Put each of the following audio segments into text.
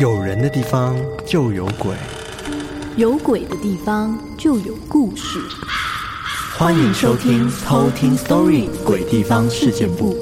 有人的地方就有鬼，有鬼的地方就有故事。欢迎收听《偷听 Story 鬼地方事件簿》。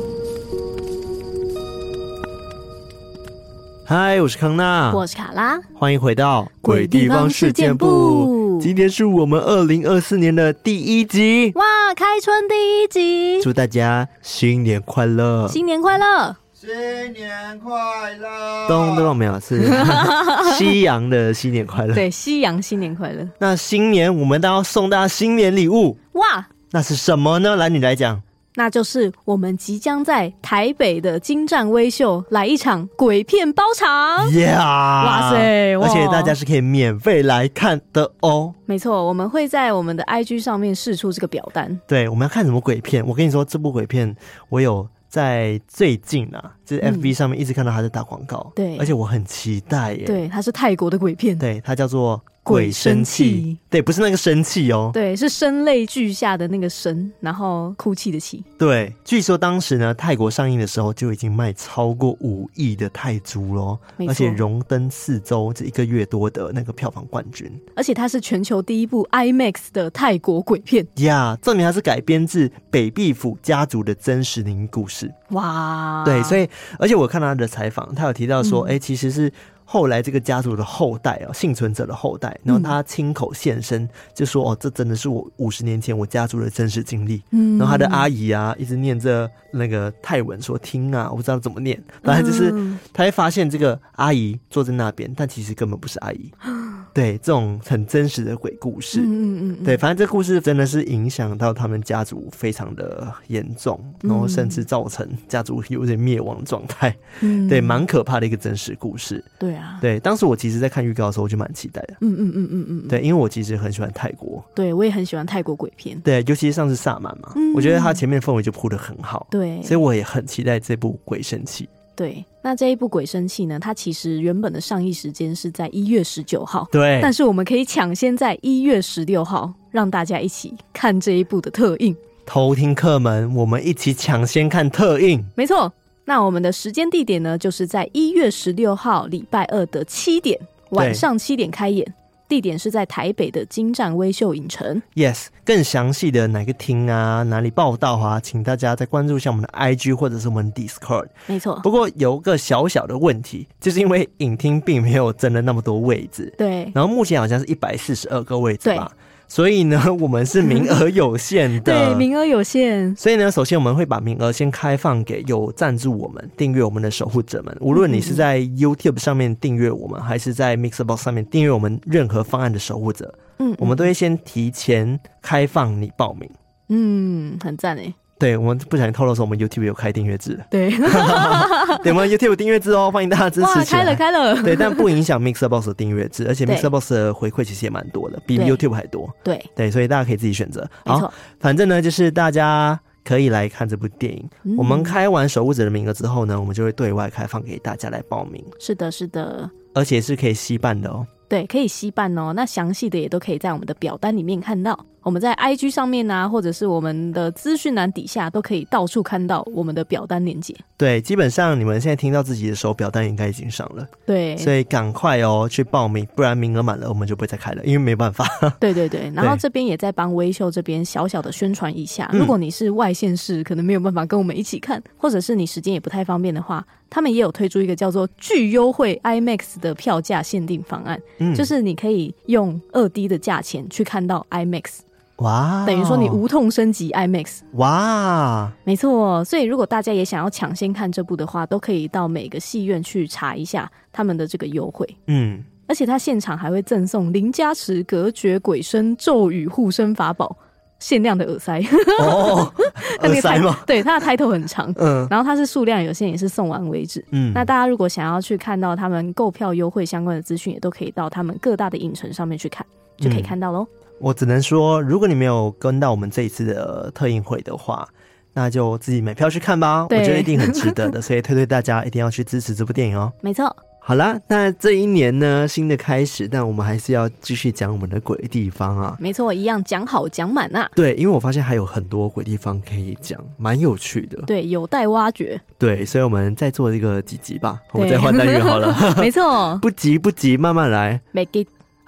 嗨，我是康娜，我是卡拉，欢迎回到《鬼地方事件簿》。今天是我们二零二四年的第一集，哇，开春第一集，祝大家新年快乐！新年快乐！新年快乐！咚咚没有，是 西洋的新年快乐。对，西洋新年快乐。那新年我们都要送大家新年礼物哇，那是什么呢？来，你来讲。那就是我们即将在台北的精湛微秀来一场鬼片包场。Yeah! 哇塞！而且大家是可以免费来看的哦。没错，我们会在我们的 IG 上面释出这个表单。对，我们要看什么鬼片？我跟你说，这部鬼片我有。在最近啊，就是 FB 上面一直看到他在打广告，对，而且我很期待耶。对，他是泰国的鬼片，对，他叫做。鬼生气，对，不是那个生气哦，对，是声泪俱下的那个声，然后哭泣的泣。对，据说当时呢，泰国上映的时候就已经卖超过五亿的泰铢喽，而且荣登四周这一个月多的那个票房冠军。而且它是全球第一部 IMAX 的泰国鬼片呀，证明它是改编自北壁府家族的真实灵异故事。哇，对，所以而且我看到他的采访，他有提到说，哎、嗯，其实是。后来这个家族的后代啊，幸存者的后代，然后他亲口现身，就说：“哦，这真的是我五十年前我家族的真实经历。”嗯，然后他的阿姨啊，一直念着那个泰文说：“听啊，我不知道怎么念。”反正就是他会发现这个阿姨坐在那边，但其实根本不是阿姨。对，这种很真实的鬼故事，嗯嗯，对，反正这故事真的是影响到他们家族非常的严重，然后甚至造成家族有点灭亡状态。嗯，对，蛮可怕的一个真实故事。对。对，当时我其实，在看预告的时候，我就蛮期待的。嗯嗯嗯嗯嗯，对，因为我其实很喜欢泰国，对我也很喜欢泰国鬼片。对，尤其是上次萨满嘛，嗯、我觉得它前面的氛围就铺的很好。对，所以我也很期待这部《鬼神气》。对，那这一部《鬼生气》呢，它其实原本的上映时间是在一月十九号。对，但是我们可以抢先在一月十六号让大家一起看这一部的特映。偷听客们，我们一起抢先看特映。没错。那我们的时间地点呢，就是在一月十六号礼拜二的七点，晚上七点开演，地点是在台北的金站威秀影城。Yes，更详细的哪个厅啊，哪里报道啊，请大家再关注一下我们的 IG 或者是我们 Discord。没错。不过有个小小的问题，就是因为影厅并没有真的那么多位置。对。然后目前好像是一百四十二个位置吧。所以呢，我们是名额有限的。对，名额有限。所以呢，首先我们会把名额先开放给有赞助我们、订阅我们的守护者们。无论你是在 YouTube 上面订阅我们，还是在 Mixerbox 上面订阅我们任何方案的守护者，嗯，我们都会先提前开放你报名。嗯，很赞诶。对，我们不小心透露说，我们 YouTube 有开订阅制。对，对，我们 YouTube 有订阅制哦，欢迎大家支持。哇，开了开了。对，但不影响 Mixer Box 的订阅制，而且 Mixer Box 的回馈其实也蛮多的，比 YouTube 还多。对对，所以大家可以自己选择。好，反正呢，就是大家可以来看这部电影。嗯、我们开完守护者的名额之后呢，我们就会对外开放给大家来报名。是的，是的，而且是可以吸办的哦。对，可以吸办哦。那详细的也都可以在我们的表单里面看到。我们在 IG 上面啊，或者是我们的资讯栏底下，都可以到处看到我们的表单链接。对，基本上你们现在听到自己的时候，表单应该已经上了。对，所以赶快哦去报名，不然名额满了，我们就不会再开了，因为没办法。对对对，然后这边也在帮微秀这边小小的宣传一下，如果你是外县市，可能没有办法跟我们一起看，或者是你时间也不太方便的话，他们也有推出一个叫做巨优惠 IMAX 的票价限定方案，嗯，就是你可以用二 D 的价钱去看到 IMAX。哇等于说你无痛升级 IMAX，哇，没错。所以如果大家也想要抢先看这部的话，都可以到每个戏院去查一下他们的这个优惠。嗯，而且他现场还会赠送林加持隔绝鬼声咒语护身法宝，限量的耳塞。哦，耳塞吗？对，它的 title 很长，嗯，然后它是数量有限，也是送完为止。嗯，那大家如果想要去看到他们购票优惠相关的资讯，也都可以到他们各大的影城上面去看，就可以看到喽。嗯我只能说，如果你没有跟到我们这一次的特映会的话，那就自己买票去看吧。我觉得一定很值得的，所以推推大家一定要去支持这部电影哦。没错。好啦，那这一年呢，新的开始，但我们还是要继续讲我们的鬼地方啊。没错，一样讲好讲满啊。对，因为我发现还有很多鬼地方可以讲，蛮有趣的。对，有待挖掘。对，所以我们再做一个几集吧，我们再换单元好了。没错，不急不急，慢慢来。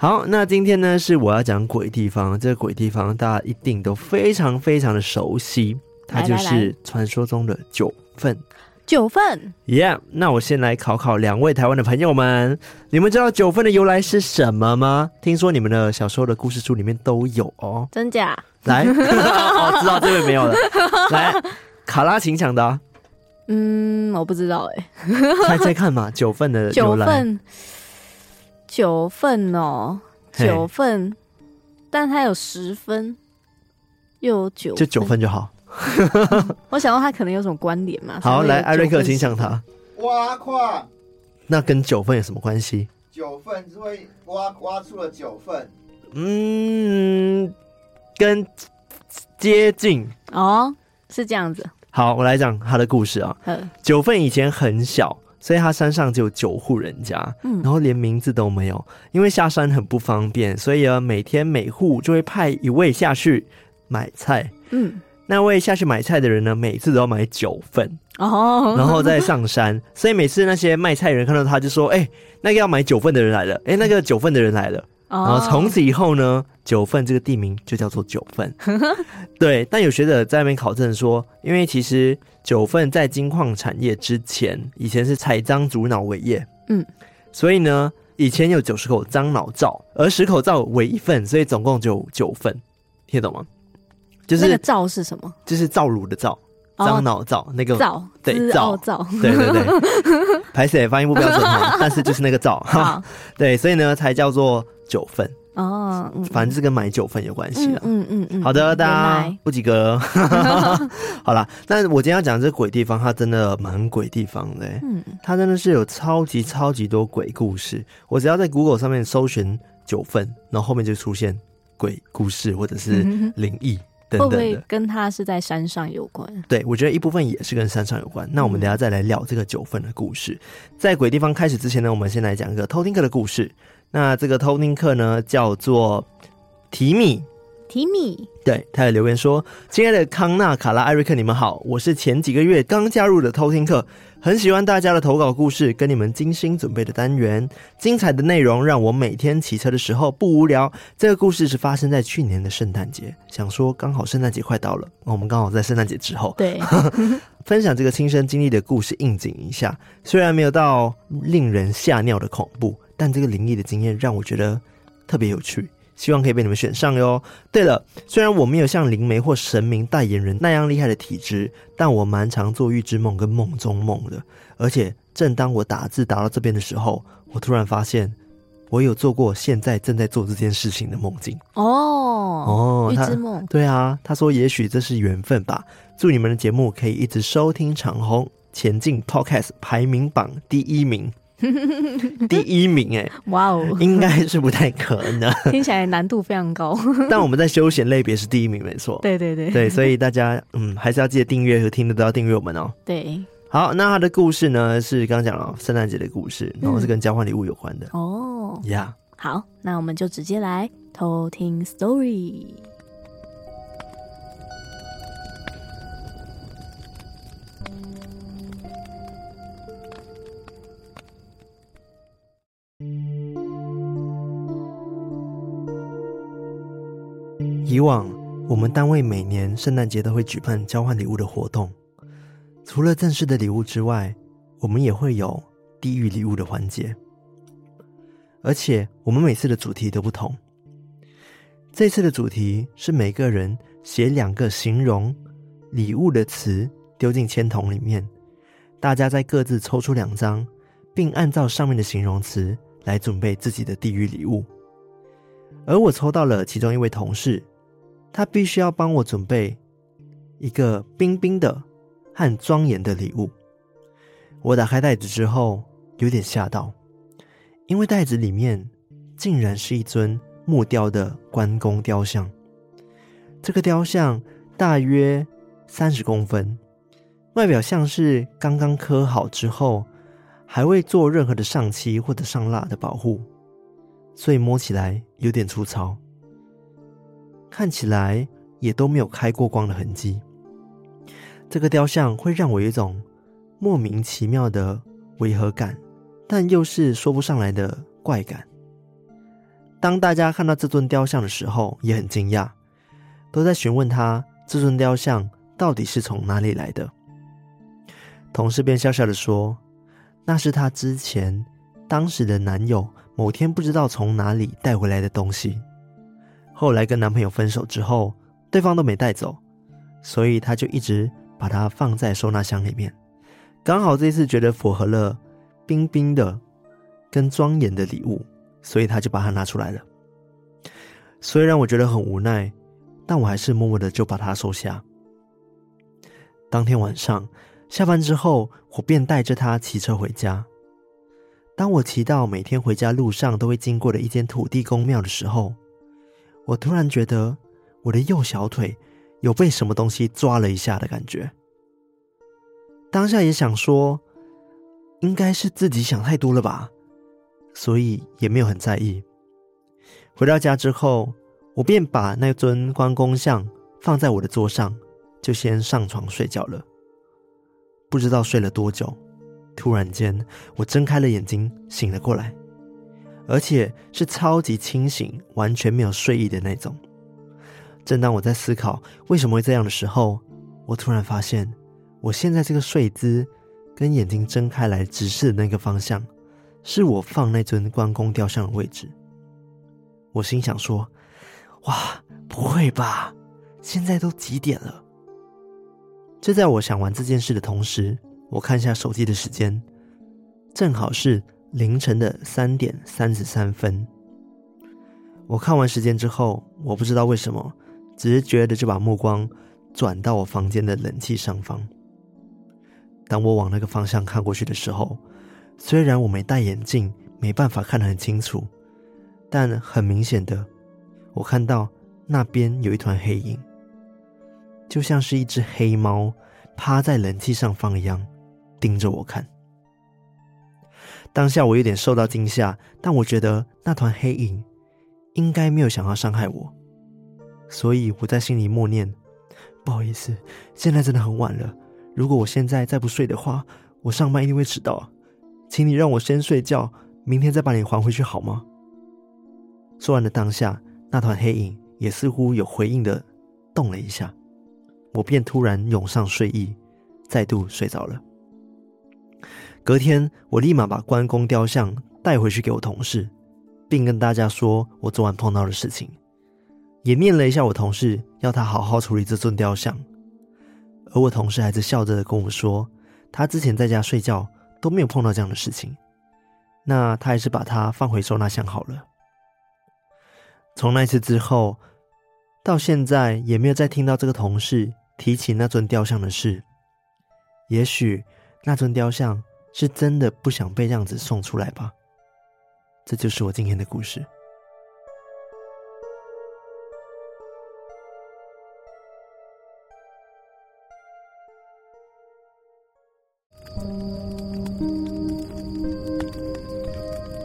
好，那今天呢是我要讲鬼地方，这个鬼地方大家一定都非常非常的熟悉，它就是传说中的九份。九份，Yeah，那我先来考考两位台湾的朋友们，你们知道九份的由来是什么吗？听说你们的小时候的故事书里面都有哦，真假？来，哦，知道这位没有了，来，卡拉琴抢答。嗯，我不知道哎，猜猜看嘛，九份的由来。九份，九份哦，九份，但他有十分，又有九，就九份就好。我想到他可能有什么关联嘛？好，来，艾瑞克，请向他。挖矿，那跟九份有什么关系？九份是会挖挖出了九份。嗯，跟接近哦，是这样子。好，我来讲他的故事啊。九份以前很小，所以他山上只有九户人家，嗯，然后连名字都没有，因为下山很不方便，所以啊，每天每户就会派一位下去买菜，嗯。那位下去买菜的人呢，每次都要买九份哦，然后再上山。所以每次那些卖菜人看到他就说：“哎、欸，那个要买九份的人来了，哎、欸，那个九份的人来了。”然后从此以后呢，九份这个地名就叫做九份。对，但有学者在那边考证说，因为其实九份在金矿产业之前，以前是采樟竹脑为业，嗯，所以呢，以前有九十口樟脑灶，而十口灶为一份，所以总共就九份，听得懂吗？就是那个灶是什么？就是灶炉的灶，樟脑灶那个灶，对灶灶，对对对，排水发音不标准哈，但是就是那个灶哈，对，所以呢才叫做九份哦，反正是跟买九份有关系了，嗯嗯嗯，好的，大家不及格，好啦，但我今天要讲这个鬼地方，它真的蛮鬼地方的，嗯，它真的是有超级超级多鬼故事，我只要在 Google 上面搜寻九份，然后后面就出现鬼故事或者是灵异。等等的，会不会跟他是在山上有关？对，我觉得一部分也是跟山上有关。那我们等下再来聊这个九份的故事。嗯、在鬼地方开始之前呢，我们先来讲一个偷听客的故事。那这个偷听客呢，叫做提米。提米，对，他有留言说：“亲爱的康纳、卡拉、艾瑞克，你们好，我是前几个月刚加入的偷听客。”很喜欢大家的投稿故事，跟你们精心准备的单元，精彩的内容让我每天骑车的时候不无聊。这个故事是发生在去年的圣诞节，想说刚好圣诞节快到了，我们刚好在圣诞节之后，对，分享这个亲身经历的故事应景一下。虽然没有到令人吓尿的恐怖，但这个灵异的经验让我觉得特别有趣。希望可以被你们选上哟。对了，虽然我没有像灵媒或神明代言人那样厉害的体质，但我蛮常做预知梦跟梦中梦的。而且，正当我打字打到这边的时候，我突然发现，我有做过现在正在做这件事情的梦境。哦哦，预知梦。对啊，他说也许这是缘分吧。祝你们的节目可以一直收听长虹，前进 Podcast 排名榜第一名。第一名哎，哇哦，应该是不太可能，听起来难度非常高。但我们在休闲类别是第一名，没错。对对对对，所以大家嗯，还是要记得订阅和听的都要订阅我们哦。对，好，那他的故事呢是刚刚讲了圣诞节的故事，然后是跟交换礼物有关的哦。呀，好，那我们就直接来偷听 story。以往我们单位每年圣诞节都会举办交换礼物的活动，除了正式的礼物之外，我们也会有地狱礼物的环节。而且我们每次的主题都不同。这次的主题是每个人写两个形容礼物的词丢进签筒里面，大家再各自抽出两张，并按照上面的形容词来准备自己的地狱礼物。而我抽到了其中一位同事。他必须要帮我准备一个冰冰的和庄严的礼物。我打开袋子之后，有点吓到，因为袋子里面竟然是一尊木雕的关公雕像。这个雕像大约三十公分，外表像是刚刚刻好之后，还未做任何的上漆或者上蜡的保护，所以摸起来有点粗糙，看起来也都没有开过光的痕迹。这个雕像会让我有一种莫名其妙的违和感，但又是说不上来的怪感。当大家看到这尊雕像的时候，也很惊讶，都在询问他这尊雕像到底是从哪里来的。同事便笑笑的说。那是她之前当时的男友某天不知道从哪里带回来的东西，后来跟男朋友分手之后，对方都没带走，所以他就一直把它放在收纳箱里面。刚好这次觉得符合了冰冰的跟庄严的礼物，所以他就把它拿出来了。虽然我觉得很无奈，但我还是默默的就把它收下。当天晚上。下班之后，我便带着他骑车回家。当我骑到每天回家路上都会经过的一间土地公庙的时候，我突然觉得我的右小腿有被什么东西抓了一下的感觉。当下也想说，应该是自己想太多了吧，所以也没有很在意。回到家之后，我便把那尊关公像放在我的桌上，就先上床睡觉了。不知道睡了多久，突然间我睁开了眼睛，醒了过来，而且是超级清醒，完全没有睡意的那种。正当我在思考为什么会这样的时候，我突然发现，我现在这个睡姿跟眼睛睁开来直视的那个方向，是我放那尊关公雕像的位置。我心想说：“哇，不会吧？现在都几点了？”就在我想完这件事的同时，我看一下手机的时间，正好是凌晨的三点三十三分。我看完时间之后，我不知道为什么，直觉的就把目光转到我房间的冷气上方。当我往那个方向看过去的时候，虽然我没戴眼镜，没办法看得很清楚，但很明显的，我看到那边有一团黑影。就像是一只黑猫趴在冷气上方一样，盯着我看。当下我有点受到惊吓，但我觉得那团黑影应该没有想要伤害我，所以我在心里默念：“不好意思，现在真的很晚了。如果我现在再不睡的话，我上班一定会迟到。请你让我先睡觉，明天再把你还回去好吗？”说完的当下，那团黑影也似乎有回应的动了一下。我便突然涌上睡意，再度睡着了。隔天，我立马把关公雕像带回去给我同事，并跟大家说我昨晚碰到的事情，也念了一下我同事要他好好处理这尊雕像。而我同事还是笑着跟我说，他之前在家睡觉都没有碰到这样的事情，那他还是把它放回收纳箱好了。从那次之后，到现在也没有再听到这个同事提起那尊雕像的事。也许那尊雕像是真的不想被这样子送出来吧。这就是我今天的故事。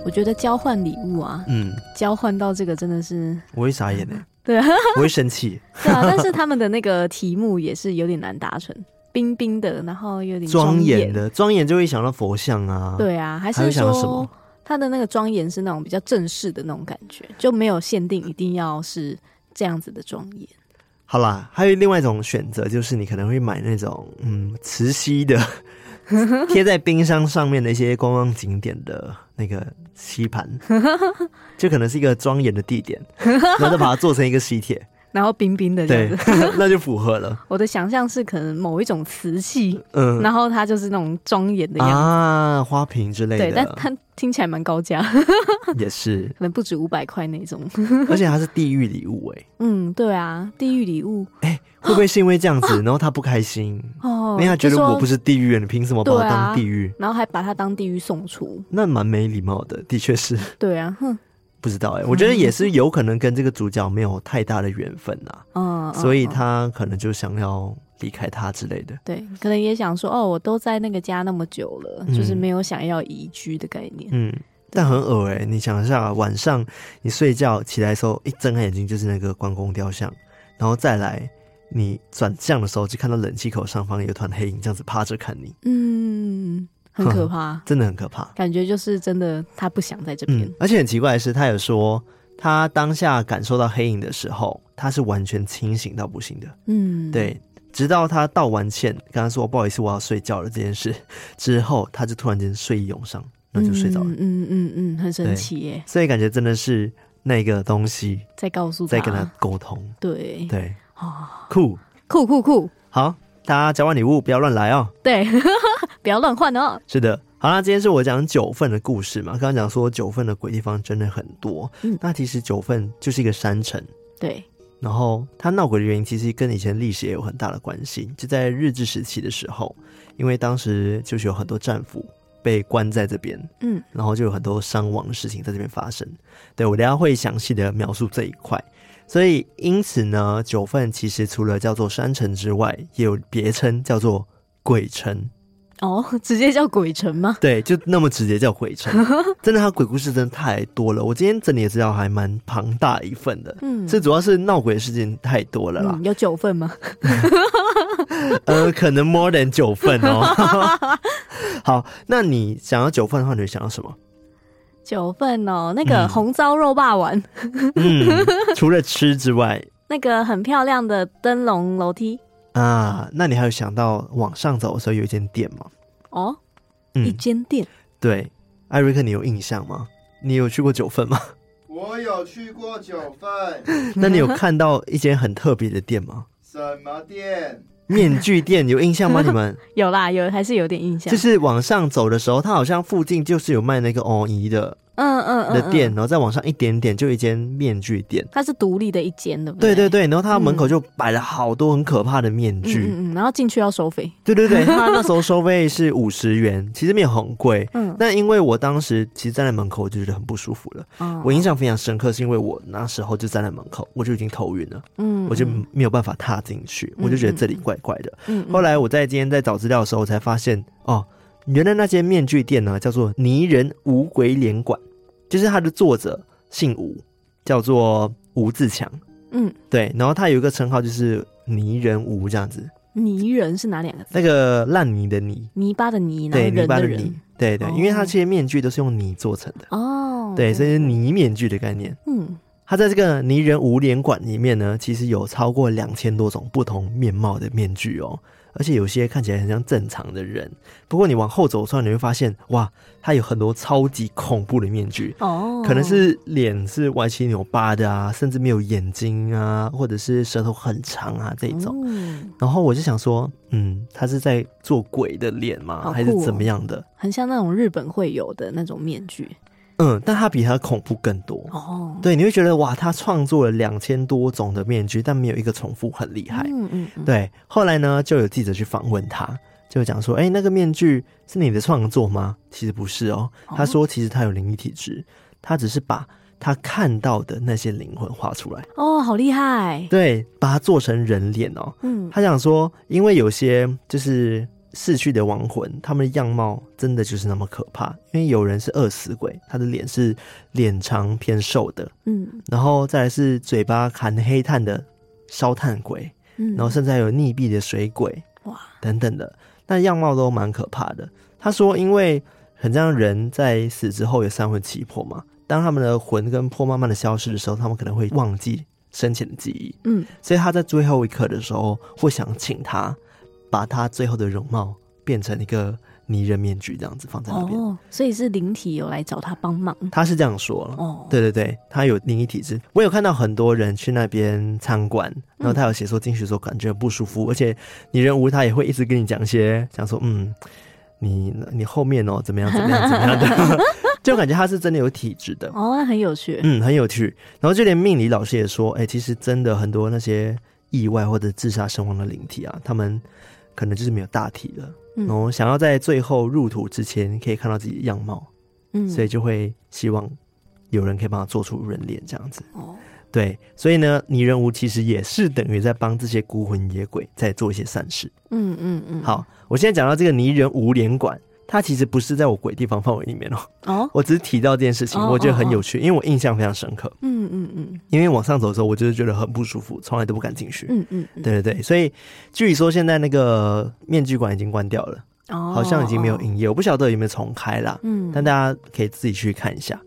我觉得交换礼物啊，嗯，交换到这个真的是我会傻眼的。对啊，我会生气。对啊，但是他们的那个题目也是有点难达成，冰冰的，然后有点庄严的，庄严就会想到佛像啊。对啊，还是说他的那个庄严是那种比较正式的那种感觉，就没有限定一定要是这样子的庄严。好啦，还有另外一种选择，就是你可能会买那种嗯磁吸的。贴在冰箱上面的一些观光景点的那个吸盘，就可能是一个庄严的地点，然后再把它做成一个吸铁。然后冰冰的这样子，对，那就符合了。我的想象是可能某一种瓷器，嗯，然后它就是那种庄严的样子啊，花瓶之类的。对，但它听起来蛮高价，也是，可能不止五百块那种。而且它是地狱礼物哎。嗯，对啊，地狱礼物。哎，会不会是因为这样子，然后他不开心？哦，因为他觉得我不是地狱人，你凭什么把我当地狱？然后还把他当地狱送出，那蛮没礼貌的，的确是。对啊，哼。不知道哎、欸，我觉得也是有可能跟这个主角没有太大的缘分呐，嗯，所以他可能就想要离开他之类的。对，可能也想说，哦，我都在那个家那么久了，嗯、就是没有想要移居的概念。嗯，但很恶哎、欸，你想一下，晚上你睡觉起来的时候，一睁开眼睛就是那个关公雕像，然后再来你转向的时候，就看到冷气口上方有团黑影这样子趴着看你。嗯。很可怕，真的很可怕。感觉就是真的，他不想在这边。嗯，而且很奇怪的是，他有说他当下感受到黑影的时候，他是完全清醒到不行的。嗯，对。直到他道完歉，跟他说不好意思，我要睡觉了这件事之后，他就突然间睡意涌上，那就睡着了。嗯嗯嗯嗯，很神奇耶。所以感觉真的是那个东西在告诉他，在跟他沟通。对对，酷酷酷酷，好。大家交换礼物不要乱来哦，对，不要乱换哦。是的，好啦，今天是我讲九份的故事嘛。刚刚讲说九份的鬼地方真的很多，嗯，那其实九份就是一个山城，对。然后它闹鬼的原因其实跟以前历史也有很大的关系。就在日治时期的时候，因为当时就是有很多战俘被关在这边，嗯，然后就有很多伤亡的事情在这边发生。对，我等下会详细的描述这一块。所以，因此呢，九份其实除了叫做山城之外，也有别称叫做鬼城。哦，直接叫鬼城吗？对，就那么直接叫鬼城。真的，它鬼故事真的太多了。我今天整理的资料还蛮庞大一份的。嗯，这主要是闹鬼的事情太多了啦。嗯、有九份吗？呃，可能 more than 九份哦。好，那你想要九份的话，你会想要什么？九份哦，那个红糟肉霸丸。嗯，除了吃之外，那个很漂亮的灯笼楼梯啊。那你还有想到往上走的时候有一间店吗？哦，嗯、一间店。对，艾瑞克，你有印象吗？你有去过九份吗？我有去过九份。那你有看到一间很特别的店吗？什么店？面具店有印象吗？你们有啦，有还是有点印象。就是往上走的时候，它好像附近就是有卖那个哦姨的。嗯嗯嗯的店，然后再往上一点点，就一间面具店。它是独立的一间的，对对对。然后它门口就摆了好多很可怕的面具，嗯嗯。然后进去要收费，对对对。他那时候收费是五十元，其实没有很贵。嗯。但因为我当时其实站在门口，我就觉得很不舒服了。嗯。我印象非常深刻，是因为我那时候就站在门口，我就已经头晕了。嗯。我就没有办法踏进去，我就觉得这里怪怪的。嗯。后来我在今天在找资料的时候，我才发现哦。原来那间面具店呢，叫做泥人吴鬼脸馆，就是它的作者姓吴，叫做吴自强。嗯，对。然后他有一个称号，就是泥人吴这样子。泥人是哪两个字？那个烂泥的泥，泥巴的泥，对，泥巴的泥，对对。因为他这些面具都是用泥做成的哦，对，所以是泥面具的概念。嗯，他在这个泥人吴脸馆里面呢，其实有超过两千多种不同面貌的面具哦。而且有些看起来很像正常的人，不过你往后走出来，你会发现，哇，他有很多超级恐怖的面具哦，可能是脸是歪七扭八的啊，甚至没有眼睛啊，或者是舌头很长啊这种。嗯，然后我就想说，嗯，他是在做鬼的脸吗？哦，还是怎么样的？很像那种日本会有的那种面具。嗯，但他比他恐怖更多哦。对，你会觉得哇，他创作了两千多种的面具，但没有一个重复，很厉害。嗯嗯，嗯。对，后来呢，就有记者去访问他，就讲说：“哎、欸，那个面具是你的创作吗？”其实不是哦。他说：“其实他有灵异体质，他只是把他看到的那些灵魂画出来。”哦，好厉害！对，把它做成人脸哦。嗯，他想说，因为有些就是。逝去的亡魂，他们的样貌真的就是那么可怕。因为有人是饿死鬼，他的脸是脸长偏瘦的，嗯，然后再来是嘴巴含黑炭的烧炭鬼，嗯，然后甚至还有溺毙的水鬼，哇，等等的，那样貌都蛮可怕的。他说，因为很像人在死之后有三魂七魄嘛，当他们的魂跟魄慢慢的消失的时候，他们可能会忘记生前的记忆，嗯，所以他在最后一刻的时候会想请他。把他最后的容貌变成一个泥人面具，这样子放在那边。哦，所以是灵体有来找他帮忙。他是这样说了。哦，对对对，他有灵异体质。我有看到很多人去那边参观，然后他有写说进去的时候感觉很不舒服，嗯、而且泥人屋他也会一直跟你讲一些，讲说嗯，你你后面哦怎么样怎么样怎么样的，就感觉他是真的有体质的。哦，那很有趣。嗯，很有趣。然后就连命理老师也说，哎、欸，其实真的很多那些意外或者自杀身亡的灵体啊，他们。可能就是没有大体了，然后想要在最后入土之前可以看到自己的样貌，嗯，所以就会希望有人可以帮他做出人脸这样子。哦，对，所以呢，泥人无其实也是等于在帮这些孤魂野鬼在做一些善事。嗯嗯嗯。好，我现在讲到这个泥人无脸馆，它其实不是在我鬼地方范围里面哦。哦。我只是提到这件事情，我觉得很有趣，因为我印象非常深刻。嗯嗯嗯。因为往上走的时候，我就是觉得很不舒服，从来都不敢进去。嗯嗯。对对对，所以据说现在那个面具馆已经关掉了，哦，好像已经没有营业，我不晓得有没有重开啦。嗯。但大家可以自己去看一下。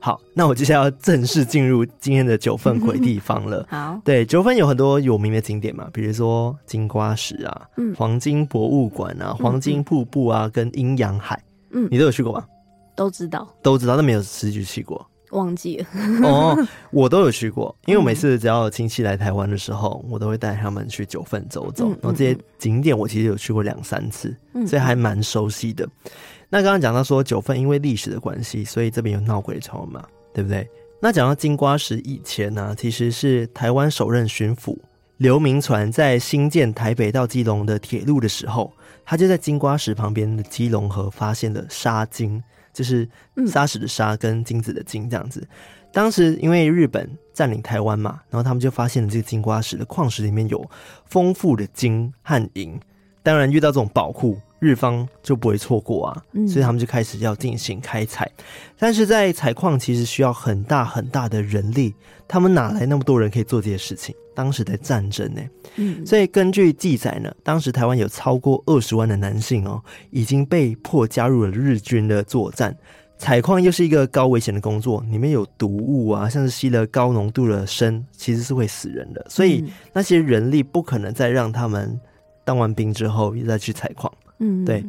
好，那我接下来要正式进入今天的九份鬼地方了。好，对，九份有很多有名的景点嘛，比如说金瓜石啊，嗯，黄金博物馆啊，黄金瀑布啊，嗯、跟阴阳海，嗯，你都有去过吗？都知道，都知道，但没有实际去过，忘记了。哦，我都有去过，因为我每次只要有亲戚来台湾的时候，我都会带他们去九份走走，然后这些景点我其实有去过两三次，所以还蛮熟悉的。那刚刚讲到说九份因为历史的关系，所以这边有闹鬼潮嘛，对不对？那讲到金瓜石以前呢、啊，其实是台湾首任巡抚刘铭传在兴建台北到基隆的铁路的时候，他就在金瓜石旁边的基隆河发现了沙金，就是沙石的沙跟金子的金这样子。当时因为日本占领台湾嘛，然后他们就发现了这个金瓜石的矿石里面有丰富的金和银，当然遇到这种宝库。日方就不会错过啊，所以他们就开始要进行开采。但是在采矿其实需要很大很大的人力，他们哪来那么多人可以做这些事情？当时的战争呢，嗯，所以根据记载呢，当时台湾有超过二十万的男性哦，已经被迫加入了日军的作战。采矿又是一个高危险的工作，里面有毒物啊，像是吸了高浓度的砷，其实是会死人的。所以那些人力不可能再让他们当完兵之后又再去采矿。嗯，对，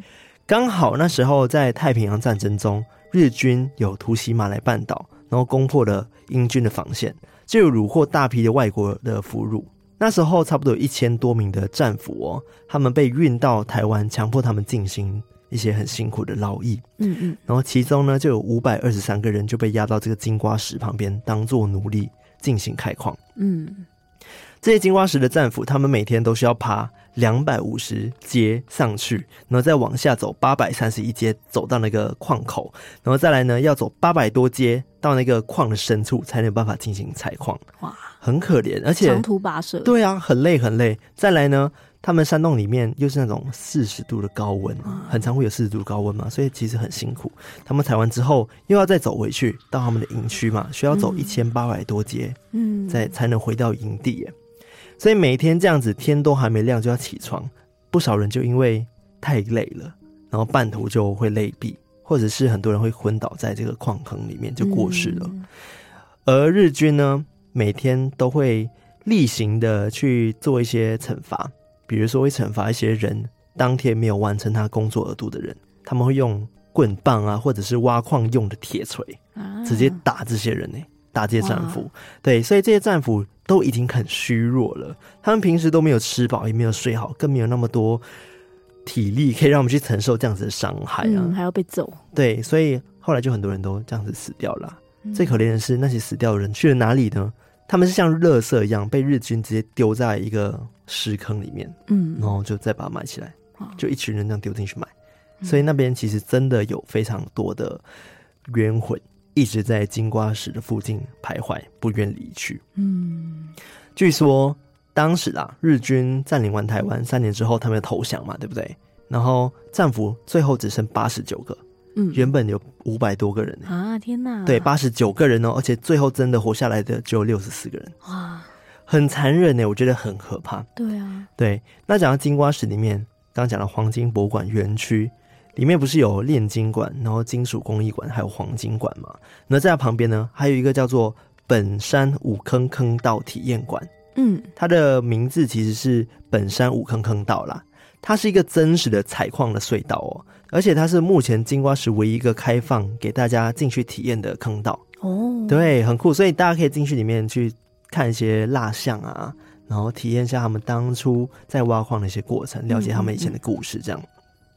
刚好那时候在太平洋战争中，日军有突袭马来半岛，然后攻破了英军的防线，就有虏获大批的外国的俘虏。那时候差不多有一千多名的战俘哦，他们被运到台湾，强迫他们进行一些很辛苦的劳役。嗯嗯，然后其中呢，就有五百二十三个人就被押到这个金瓜石旁边，当做奴隶进行开矿。嗯。这些金瓜石的战俘，他们每天都需要爬两百五十阶上去，然后再往下走八百三十一阶，走到那个矿口，然后再来呢，要走八百多阶到那个矿的深处，才能有办法进行采矿。哇，很可怜，而且长途跋涉。对啊，很累很累。再来呢，他们山洞里面又是那种四十度的高温，很常会有四十度高温嘛，所以其实很辛苦。他们采完之后，又要再走回去到他们的营区嘛，需要走一千八百多阶，嗯，再才能回到营地耶。所以每天这样子，天都还没亮就要起床，不少人就因为太累了，然后半途就会累毙，或者是很多人会昏倒在这个矿坑里面就过世了。嗯、而日军呢，每天都会例行的去做一些惩罚，比如说会惩罚一些人当天没有完成他工作额度的人，他们会用棍棒啊，或者是挖矿用的铁锤，直接打这些人呢、欸，打这些战俘。对，所以这些战俘。都已经很虚弱了，他们平时都没有吃饱，也没有睡好，更没有那么多体力可以让我们去承受这样子的伤害啊！还要被揍。对，所以后来就很多人都这样子死掉了。嗯、最可怜的是那些死掉的人去了哪里呢？他们是像垃圾一样被日军直接丢在一个石坑里面，嗯，然后就再把它埋起来，就一群人这样丢进去埋。嗯、所以那边其实真的有非常多的冤魂。一直在金瓜石的附近徘徊，不愿离去。嗯，据说当时啊，日军占领完台湾三年之后，他们投降嘛，对不对？然后战俘最后只剩八十九个，嗯，原本有五百多个人啊！天哪，对，八十九个人哦，而且最后真的活下来的只有六十四个人，哇，很残忍呢，我觉得很可怕。对啊，对。那讲到金瓜石里面，刚刚讲到黄金博物馆园区。里面不是有炼金馆，然后金属工艺馆，还有黄金馆吗？那在它旁边呢，还有一个叫做本山五坑坑道体验馆。嗯，它的名字其实是本山五坑坑道啦。它是一个真实的采矿的隧道哦，而且它是目前金瓜石唯一一个开放给大家进去体验的坑道。哦，对，很酷，所以大家可以进去里面去看一些蜡像啊，然后体验一下他们当初在挖矿的一些过程，了解他们以前的故事，这样。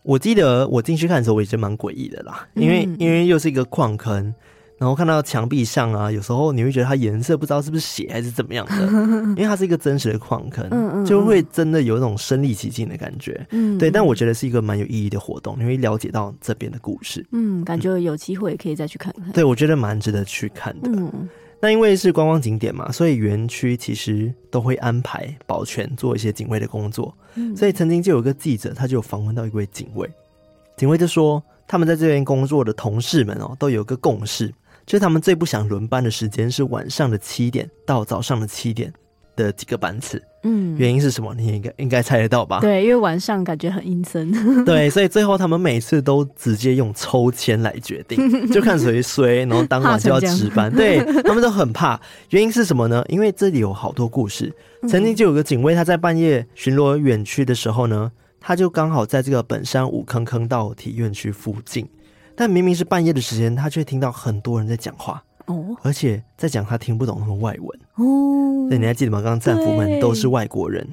我记得我进去看的时候，我也觉得蛮诡异的啦，因为因为又是一个矿坑，然后看到墙壁上啊，有时候你会觉得它颜色不知道是不是血还是怎么样的，因为它是一个真实的矿坑，就会真的有一种身临其境的感觉。嗯，对，但我觉得是一个蛮有意义的活动，你会了解到这边的故事。嗯，感觉有机会也可以再去看看。对，我觉得蛮值得去看的。嗯，那因为是观光景点嘛，所以园区其实都会安排保全做一些警卫的工作。嗯，所以曾经就有个记者，他就有访问到一位警卫，警卫就说，他们在这边工作的同事们哦，都有个共识，就是他们最不想轮班的时间是晚上的七点到早上的七点。的几个班次，嗯，原因是什么？你应该应该猜得到吧？对，因为晚上感觉很阴森。对，所以最后他们每次都直接用抽签来决定，就看谁衰，然后当晚就要值班。对，他们都很怕。原因是什么呢？因为这里有好多故事。曾经就有个警卫，他在半夜巡逻园区的时候呢，他就刚好在这个本山五坑坑道体院区附近，但明明是半夜的时间，他却听到很多人在讲话。哦，而且在讲他听不懂他们外文哦。对，你还记得吗？刚刚战俘们都是外国人，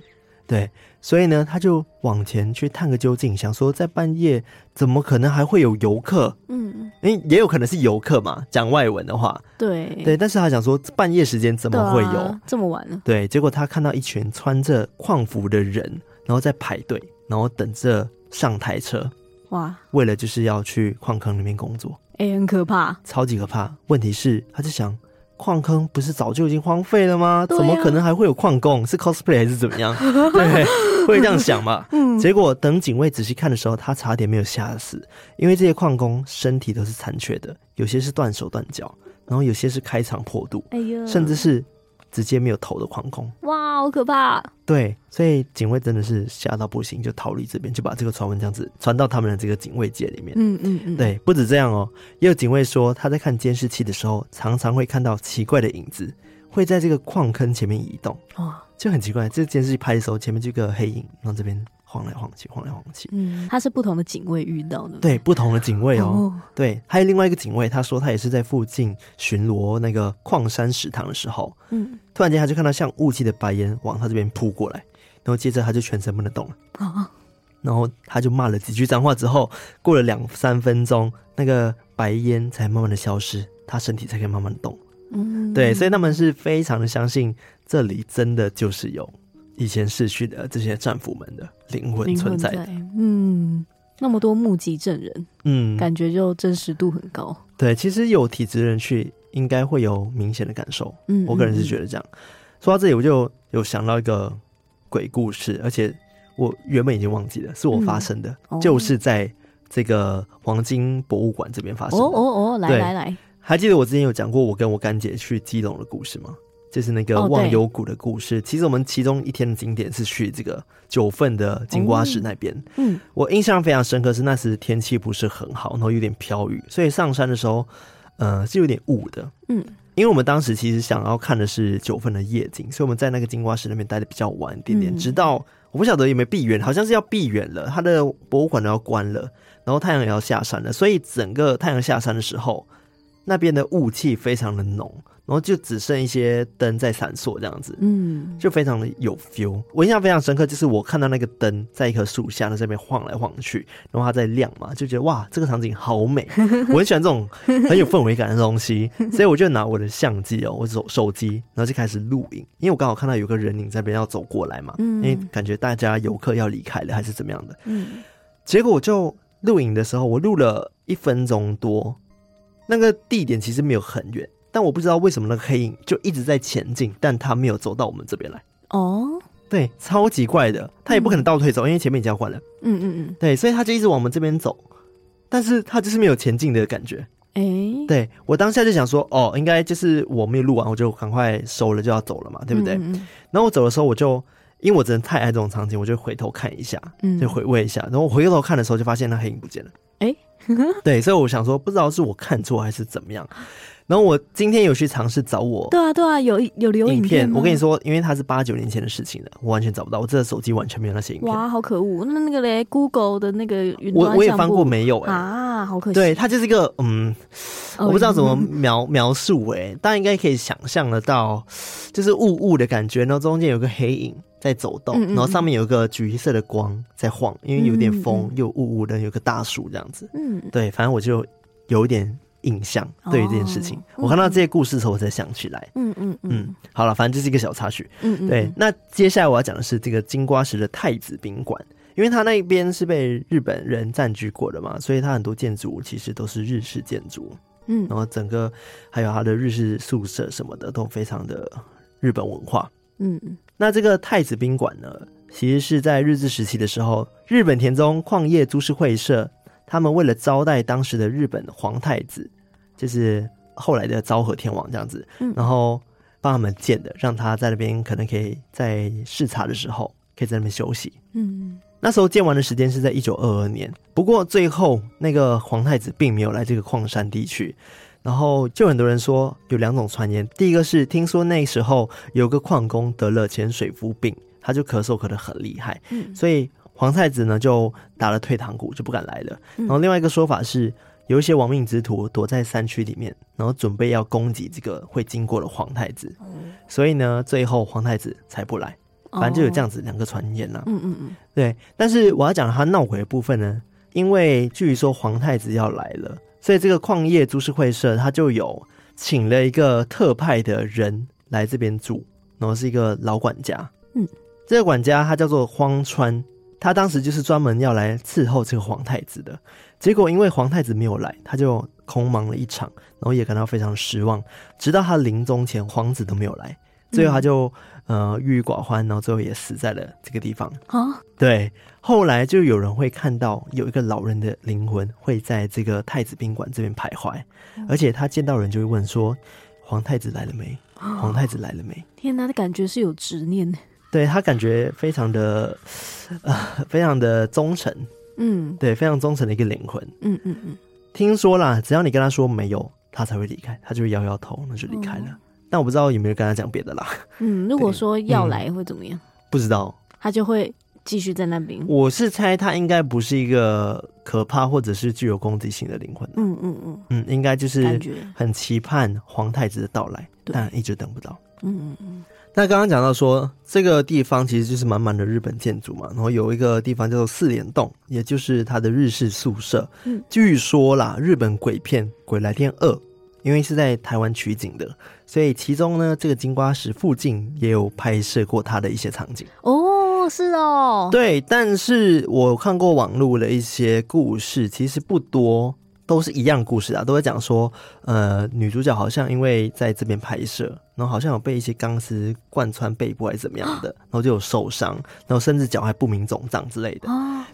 对，对，所以呢，他就往前去探个究竟，想说在半夜怎么可能还会有游客？嗯，诶，也有可能是游客嘛，讲外文的话，对对。但是他想说半夜时间怎么会有、啊、这么晚了？对，结果他看到一群穿着矿服的人，然后在排队，然后等着上台车。哇，为了就是要去矿坑里面工作。哎、欸，很可怕，超级可怕。问题是，他就想，矿坑不是早就已经荒废了吗？啊、怎么可能还会有矿工？是 cosplay 还是怎么样？对，会这样想嘛？嗯。结果等警卫仔细看的时候，他差点没有吓死，因为这些矿工身体都是残缺的，有些是断手断脚，然后有些是开肠破肚，哎呦，甚至是。直接没有头的矿工，哇，好可怕！对，所以警卫真的是吓到不行，就逃离这边，就把这个传闻这样子传到他们的这个警卫界里面。嗯嗯嗯，对，不止这样哦，也有警卫说他在看监视器的时候，常常会看到奇怪的影子，会在这个矿坑前面移动。哇，就很奇怪，这个监视器拍的时候，前面这个黑影，然后这边。晃来晃去，晃来晃去。嗯，他是不同的警卫遇到的。对，不同的警卫哦。哦对，还有另外一个警卫，他说他也是在附近巡逻那个矿山食堂的时候，嗯，突然间他就看到像雾气的白烟往他这边扑过来，然后接着他就全身不能动了。哦，然后他就骂了几句脏话之后，过了两三分钟，那个白烟才慢慢的消失，他身体才可以慢慢的动。嗯，对，所以他们是非常的相信这里真的就是有。以前逝去的这些战俘们的灵魂存在，在，嗯，那么多目击证人，嗯，感觉就真实度很高。对，其实有体质人去，应该会有明显的感受。嗯，我个人是觉得这样。嗯、说到这里，我就有想到一个鬼故事，而且我原本已经忘记了，是我发生的，嗯、就是在这个黄金博物馆这边发生的。哦哦哦，来来来，还记得我之前有讲过我跟我干姐去基隆的故事吗？就是那个忘忧谷的故事。Oh, 其实我们其中一天的景点是去这个九份的金瓜石那边。嗯，我印象非常深刻，是那时天气不是很好，然后有点飘雨，所以上山的时候，呃，是有点雾的。嗯，因为我们当时其实想要看的是九份的夜景，所以我们在那个金瓜石那边待的比较晚一点点。嗯、直到我不晓得有没有闭园，好像是要闭园了，它的博物馆都要关了，然后太阳也要下山了，所以整个太阳下山的时候，那边的雾气非常的浓。然后就只剩一些灯在闪烁，这样子，嗯，就非常的有 feel。我印象非常深刻，就是我看到那个灯在一棵树下，在这边晃来晃去，然后它在亮嘛，就觉得哇，这个场景好美。我很喜欢这种很有氛围感的东西，所以我就拿我的相机哦，我手手机，然后就开始录影。因为我刚好看到有个人影在这边要走过来嘛，嗯，因为感觉大家游客要离开了还是怎么样的，嗯，结果我就录影的时候，我录了一分钟多，那个地点其实没有很远。但我不知道为什么那个黑影就一直在前进，但他没有走到我们这边来。哦，对，超级怪的，他也不可能倒退走，嗯、因为前面已经换了。嗯嗯嗯，对，所以他就一直往我们这边走，但是他就是没有前进的感觉。哎、欸，对，我当下就想说，哦，应该就是我没有录完，我就赶快收了就要走了嘛，对不对？嗯嗯，然后我走的时候，我就因为我真的太爱这种场景，我就回头看一下，嗯，就回味一下。然后我回过头看的时候，就发现那黑影不见了。哎、欸，对，所以我想说，不知道是我看错还是怎么样。然后我今天有去尝试找我，对啊对啊，有有留影片。我跟你说，因为它是八九年前的事情了，我完全找不到。我这个手机完全没有那些影片。哇，好可恶！那那个嘞，Google 的那个云端我我也翻过没有哎、欸、啊，好可惜。对，它就是一个嗯，我不知道怎么描描述哎、欸，大家应该可以想象得到，就是雾雾的感觉，然后中间有个黑影在走动，然后上面有一个橘色的光在晃，因为有点风又雾雾的，有个大树这样子。嗯，对，反正我就有一点。印象对于这件事情，我看到这些故事的时候，我才想起来。嗯嗯嗯，嗯，好了，反正这是一个小插曲。嗯嗯，对。那接下来我要讲的是这个金瓜石的太子宾馆，因为它那边是被日本人占据过的嘛，所以它很多建筑其实都是日式建筑。嗯，然后整个还有它的日式宿舍什么的都非常的日本文化。嗯，那这个太子宾馆呢，其实是在日治时期的时候，日本田中矿业株式会社他们为了招待当时的日本皇太子，就是后来的昭和天王这样子，然后帮他们建的，让他在那边可能可以在视察的时候可以在那边休息。嗯。那时候建完的时间是在一九二二年，不过最后那个皇太子并没有来这个矿山地区，然后就很多人说有两种传言，第一个是听说那时候有个矿工得了潜水夫病，他就咳嗽咳得很厉害，嗯，所以皇太子呢就打了退堂鼓，就不敢来了。然后另外一个说法是有一些亡命之徒躲在山区里面，然后准备要攻击这个会经过的皇太子，所以呢最后皇太子才不来。反正就有这样子两个传言啦，嗯嗯嗯，对。但是我要讲他闹鬼的部分呢，因为据说皇太子要来了，所以这个矿业株式会社他就有请了一个特派的人来这边住，然后是一个老管家，嗯，这个管家他叫做荒川，他当时就是专门要来伺候这个皇太子的。结果因为皇太子没有来，他就空忙了一场，然后也感到非常失望，直到他临终前，皇子都没有来。最后他就呃郁郁寡欢，然后最后也死在了这个地方啊。对，后来就有人会看到有一个老人的灵魂会在这个太子宾馆这边徘徊，而且他见到人就会问说：“皇太子来了没？皇太子来了没？”天哪，他感觉是有执念。对，他感觉非常的呃非常的忠诚，嗯，对，非常忠诚的一个灵魂。嗯嗯嗯。听说啦，只要你跟他说没有，他才会离开，他就会摇摇头，那就离开了。嗯但我不知道有没有跟他讲别的啦。嗯，如果说要来会怎么样？嗯，不知道，他就会继续在那边。我是猜他应该不是一个可怕或者是具有攻击性的灵魂。嗯嗯嗯嗯，应该就是很期盼皇太子的到来，但一直等不到。嗯嗯嗯。那刚刚讲到说这个地方其实就是满满的日本建筑嘛，然后有一个地方叫做四联洞，也就是它的日式宿舍。嗯，据说啦，日本鬼片《鬼来电二》。因为是在台湾取景的，所以其中呢，这个金瓜石附近也有拍摄过它的一些场景。哦，是哦，对。但是我看过网络的一些故事，其实不多，都是一样故事啊，都会讲说，呃，女主角好像因为在这边拍摄，然后好像有被一些钢丝贯穿背部还是怎么样的，然后就有受伤，然后甚至脚还不明肿胀之类的。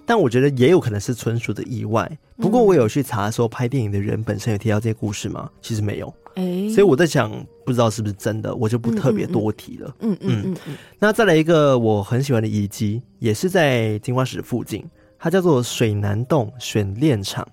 但我觉得也有可能是纯属的意外。不过我有去查说拍电影的人本身有提到这些故事吗？其实没有。哎、所以我在想，不知道是不是真的，我就不特别多提了。嗯嗯嗯，嗯。那再来一个我很喜欢的遗迹，也是在金花石附近，它叫做水南洞选炼场。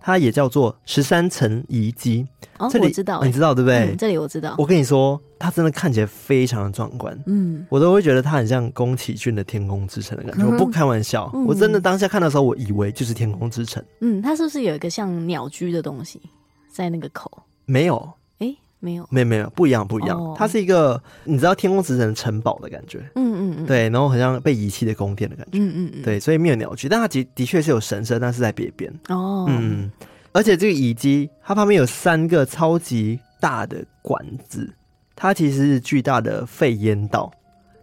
它也叫做十三层遗迹，哦，这里我知道，你知道对不对？嗯，这里我知道。我跟你说，它真的看起来非常的壮观，嗯，我都会觉得它很像宫崎骏的《天空之城》的感觉。嗯，我不开玩笑，嗯，我真的当下看的时候，我以为就是《天空之城》。嗯，它是不是有一个像鸟居的东西在那个口？没有。没有，没有，没有，不一样，不一样。Oh. 它是一个，你知道天空之城城堡的感觉，嗯嗯嗯，对，然后好像被遗弃的宫殿的感觉，嗯嗯嗯，对，所以没有鸟居，但它的的确是有神社，但是在别边。哦，嗯，而且这个遗迹，它旁边有三个超级大的管子，它其实是巨大的废烟道，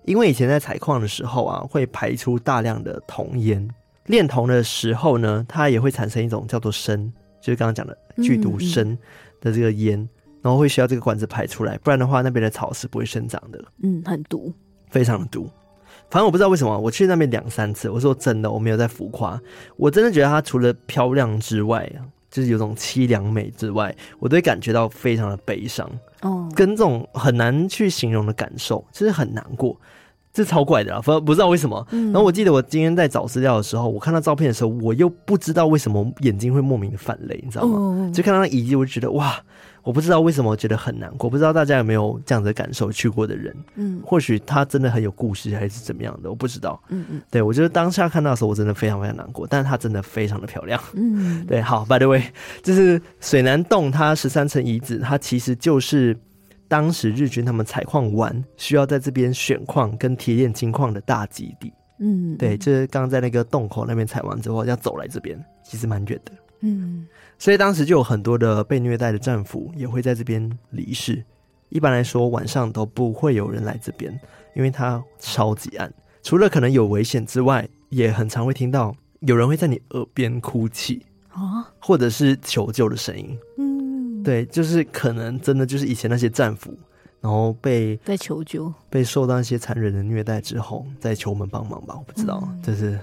因为以前在采矿的时候啊，会排出大量的铜烟，炼铜的时候呢，它也会产生一种叫做砷，就是刚刚讲的剧毒砷的这个烟。嗯嗯然后会需要这个管子排出来，不然的话那边的草是不会生长的。嗯，很毒，非常的毒。反正我不知道为什么，我去那边两三次，我说真的，我没有在浮夸，我真的觉得它除了漂亮之外，就是有种凄凉美之外，我都会感觉到非常的悲伤。哦，跟这种很难去形容的感受，就是很难过。是超怪的啦，不不知道为什么。然后我记得我今天在找资料的时候，我看到照片的时候，我又不知道为什么眼睛会莫名的泛泪，你知道吗？就看到那遗迹，我就觉得哇，我不知道为什么我觉得很难过。不知道大家有没有这样的感受？去过的人，嗯，或许他真的很有故事，还是怎么样的，我不知道。嗯嗯，对，我觉得当下看到的时候，我真的非常非常难过。但是它真的非常的漂亮。嗯，对，好，by the way，就是水南洞，它十三层遗址，它其实就是。当时日军他们采矿完，需要在这边选矿跟提炼金矿的大基地。嗯，对，就是刚在那个洞口那边采完之后，要走来这边，其实蛮远的。嗯，所以当时就有很多的被虐待的战俘也会在这边离世。一般来说，晚上都不会有人来这边，因为它超级暗，除了可能有危险之外，也很常会听到有人会在你耳边哭泣啊，或者是求救的声音。嗯。对，就是可能真的就是以前那些战俘，然后被在求救，被受到一些残忍的虐待之后，再求我们帮忙吧，我不知道，这、嗯、是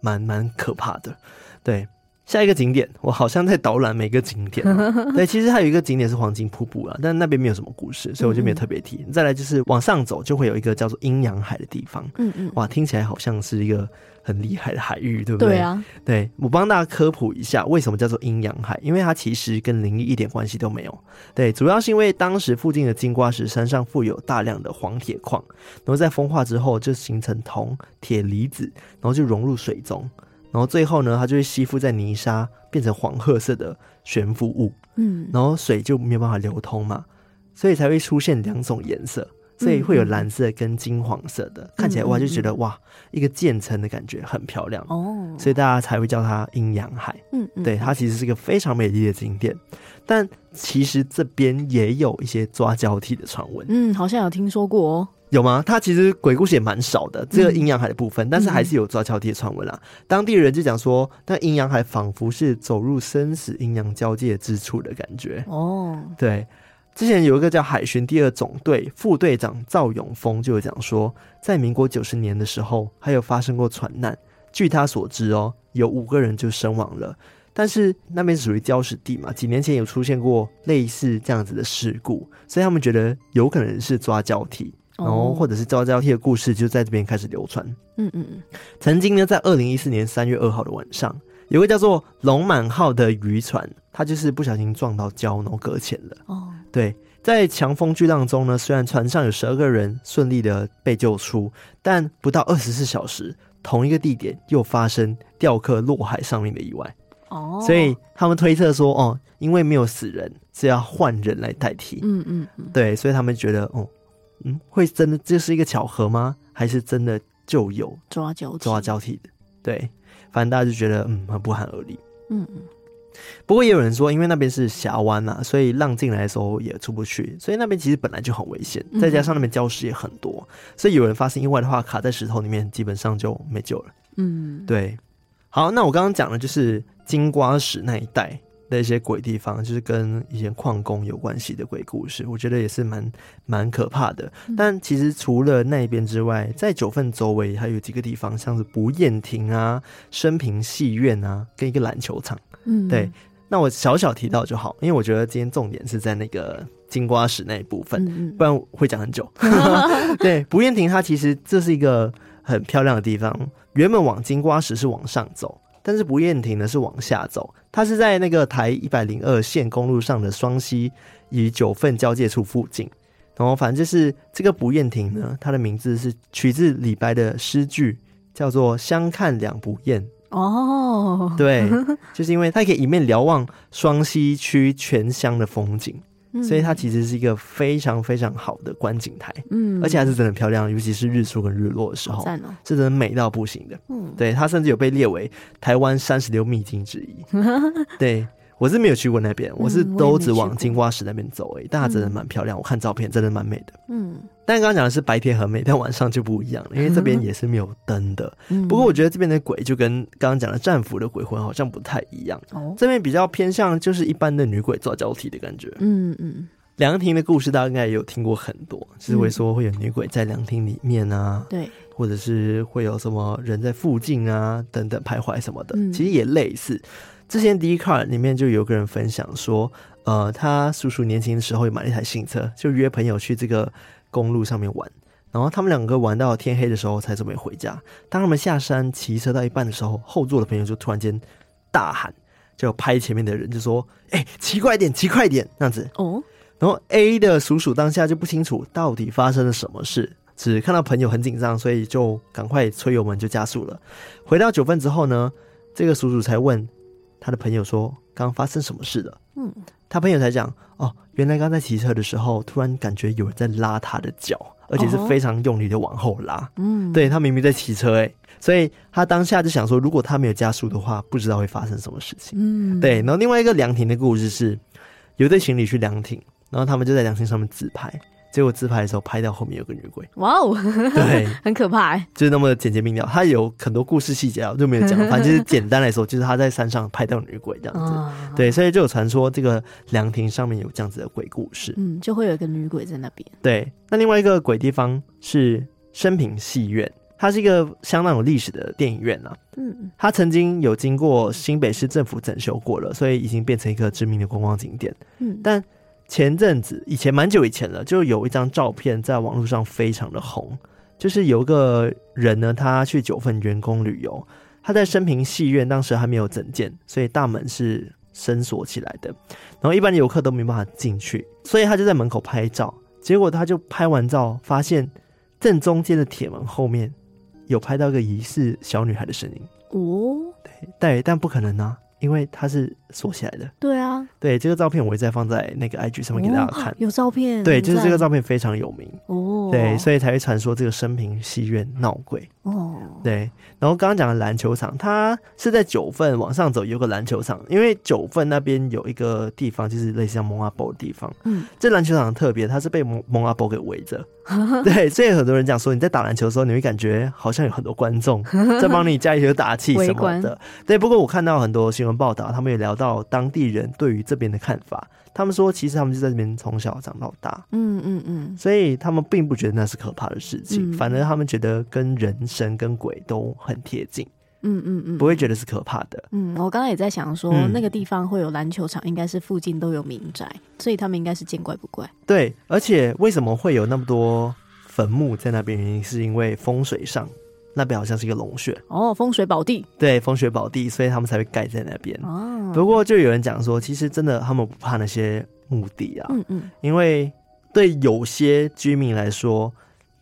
蛮蛮可怕的，对。下一个景点，我好像在导览每个景点，啊。对，其实还有一个景点是黄金瀑布啊，但那边没有什么故事，所以我就没有特别提。嗯嗯，再来就是往上走，就会有一个叫做阴阳海的地方。嗯嗯，哇，听起来好像是一个很厉害的海域，对不对？对啊。对，我帮大家科普一下，为什么叫做阴阳海？因为它其实跟灵异一点关系都没有。对，主要是因为当时附近的金瓜石山上富有大量的黄铁矿，然后在风化之后就形成铜、铁离子，然后就融入水中。然后最后呢，它就会吸附在泥沙，变成黄褐色的悬浮物。嗯，然后水就没有办法流通嘛，所以才会出现两种颜色，所以会有蓝色跟金黄色的，嗯、看起来哇就觉得哇一个渐层的感觉很漂亮哦，所以大家才会叫它阴阳海。嗯嗯，对，它其实是一个非常美丽的景点，但其实这边也有一些抓交替的传闻。嗯，好像有听说过哦。有吗？它其实鬼故事也蛮少的，这个阴阳海的部分，嗯、但是还是有抓交替的传闻啦。嗯、当地人就讲说，那阴阳海仿佛是走入生死阴阳交界之处的感觉。哦，对，之前有一个叫海巡第二总队副队长赵永峰就有讲说，在民国九十年的时候，还有发生过船难。据他所知哦，有五个人就身亡了。但是那边属于礁石地嘛，几年前有出现过类似这样子的事故，所以他们觉得有可能是抓交替。然后，或者是抓交替的故事就在这边开始流传。嗯嗯嗯。曾经呢，在二零一四年三月二号的晚上，有个叫做“龙满号”的渔船，它就是不小心撞到礁，然后搁浅了。哦。对，在强风巨浪中呢，虽然船上有十二个人顺利的被救出，但不到二十四小时，同一个地点又发生吊客落海上面的意外。哦。所以他们推测说，哦，因为没有死人，是要换人来代替。嗯嗯嗯。对，所以他们觉得，哦。嗯，会真的这是一个巧合吗？还是真的就有抓交抓交替的？对，反正大家就觉得嗯，很不寒而栗。嗯嗯。不过也有人说，因为那边是峡湾呐，所以浪进来的时候也出不去，所以那边其实本来就很危险。再加上那边礁石也很多，嗯、所以有人发生意外的话，卡在石头里面，基本上就没救了。嗯，对。好，那我刚刚讲的就是金瓜石那一带。的一些鬼地方，就是跟一些矿工有关系的鬼故事，我觉得也是蛮蛮可怕的。但其实除了那边之外，在九份周围还有几个地方，像是不厌亭啊、升平戏院啊，跟一个篮球场。嗯，对。那我小小提到就好，因为我觉得今天重点是在那个金瓜石那一部分，不然会讲很久。对，不厌亭它其实这是一个很漂亮的地方，原本往金瓜石是往上走。但是不厌亭呢是往下走，它是在那个台一百零二线公路上的双溪与九份交界处附近。然后反正就是这个不厌亭呢，它的名字是取自李白的诗句，叫做“相看两不厌”。哦，对，就是因为它可以一面瞭望双溪区全乡的风景。所以它其实是一个非常非常好的观景台，嗯，而且还是真的漂亮，尤其是日出跟日落的时候，是真的美到不行的，嗯，对，它甚至有被列为台湾三十六秘境之一，对。我是没有去过那边，我是都只往金瓜石那边走诶、欸，但它真的蛮漂亮，我看照片真的蛮美的。嗯，但刚刚讲的是白天很美，但晚上就不一样了，因为这边也是没有灯的。嗯，不过我觉得这边的鬼就跟刚刚讲的战俘的鬼魂好像不太一样。哦，这边比较偏向就是一般的女鬼抓交替的感觉。嗯嗯，凉亭的故事大家应该也有听过很多，就是会说会有女鬼在凉亭里面啊，对，或者是会有什么人在附近啊等等徘徊什么的，其实也类似。之前 Dcard 里面就有个人分享说，呃，他叔叔年轻的时候也买了一台新车，就约朋友去这个公路上面玩，然后他们两个玩到天黑的时候才准备回家。当他们下山骑车到一半的时候，后座的朋友就突然间大喊，就拍前面的人就说：“哎、骑快点，骑快点！”那样子。哦。然后 A 的叔叔当下就不清楚到底发生了什么事，只看到朋友很紧张，所以就赶快催油门就加速了。回到九份之后呢，这个叔叔才问。他的朋友说：“刚刚发生什么事了？”嗯，他朋友才讲：“哦，原来刚在骑车的时候，突然感觉有人在拉他的脚，而且是非常用力的往后拉。嗯，对，他明明在骑车，诶，所以他当下就想说，如果他没有加速的话，不知道会发生什么事情。嗯，对。然后另外一个凉亭的故事是，有一对情侣去凉亭，然后他们就在凉亭上面自拍，结果自拍的时候拍到后面有个女鬼，哇哦，对，很可怕哎，就是那么简洁明了。他有很多故事细节啊，就没有讲。反正就是简单来说，就是他在山上拍到女鬼这样子。哦、对，所以就有传说这个凉亭上面有这样子的鬼故事。嗯，就会有一个女鬼在那边。对，那另外一个鬼地方是生平戏院，它是一个相当有历史的电影院啊。嗯，它曾经有经过新北市政府整修过了，所以已经变成一个知名的观光景点。嗯，但。前阵子，以前蛮久以前了，就有一张照片在网络上非常的红，就是有一个人呢，他去九份员工旅游，他在升平戏院，当时还没有整建，所以大门是深锁起来的，然后一般的游客都没办法进去，所以他就在门口拍照，结果他就拍完照，发现正中间的铁门后面有拍到一个疑似小女孩的身影。哦，对，对，但不可能啊。因为他是锁起来的，对啊，对这个照片我会再放在那个 IG 上面给大家看。哦、有照片，对，就是这个照片非常有名。哦，对，所以才会传说这个生平戏院闹鬼。哦，对。然后刚刚讲的篮球场，它是在九份往上走有个篮球场，因为九份那边有一个地方就是类似像蒙阿波的地方，嗯，这篮球场很特别，它是被蒙蒙阿波给围着。对，所以很多人讲说，你在打篮球的时候，你会感觉好像有很多观众 在帮你加油打气什么的。对，不过我看到很多新闻报道，他们也聊到当地人对于这边的看法。他们说，其实他们就在这边从小长到大。嗯嗯嗯，所以他们并不觉得那是可怕的事情，反而他们觉得跟人神跟鬼都很贴近。嗯嗯嗯，不会觉得是可怕的。嗯，我刚刚也在想说，嗯、那个地方会有篮球场，应该是附近都有民宅，所以他们应该是见怪不怪。对，而且为什么会有那么多坟墓在那边？原因是因为风水上那边好像是一个龙穴哦，风水宝地。对，风水宝地，所以他们才会盖在那边。哦，不过就有人讲说，其实真的他们不怕那些墓地啊。嗯嗯，因为对有些居民来说。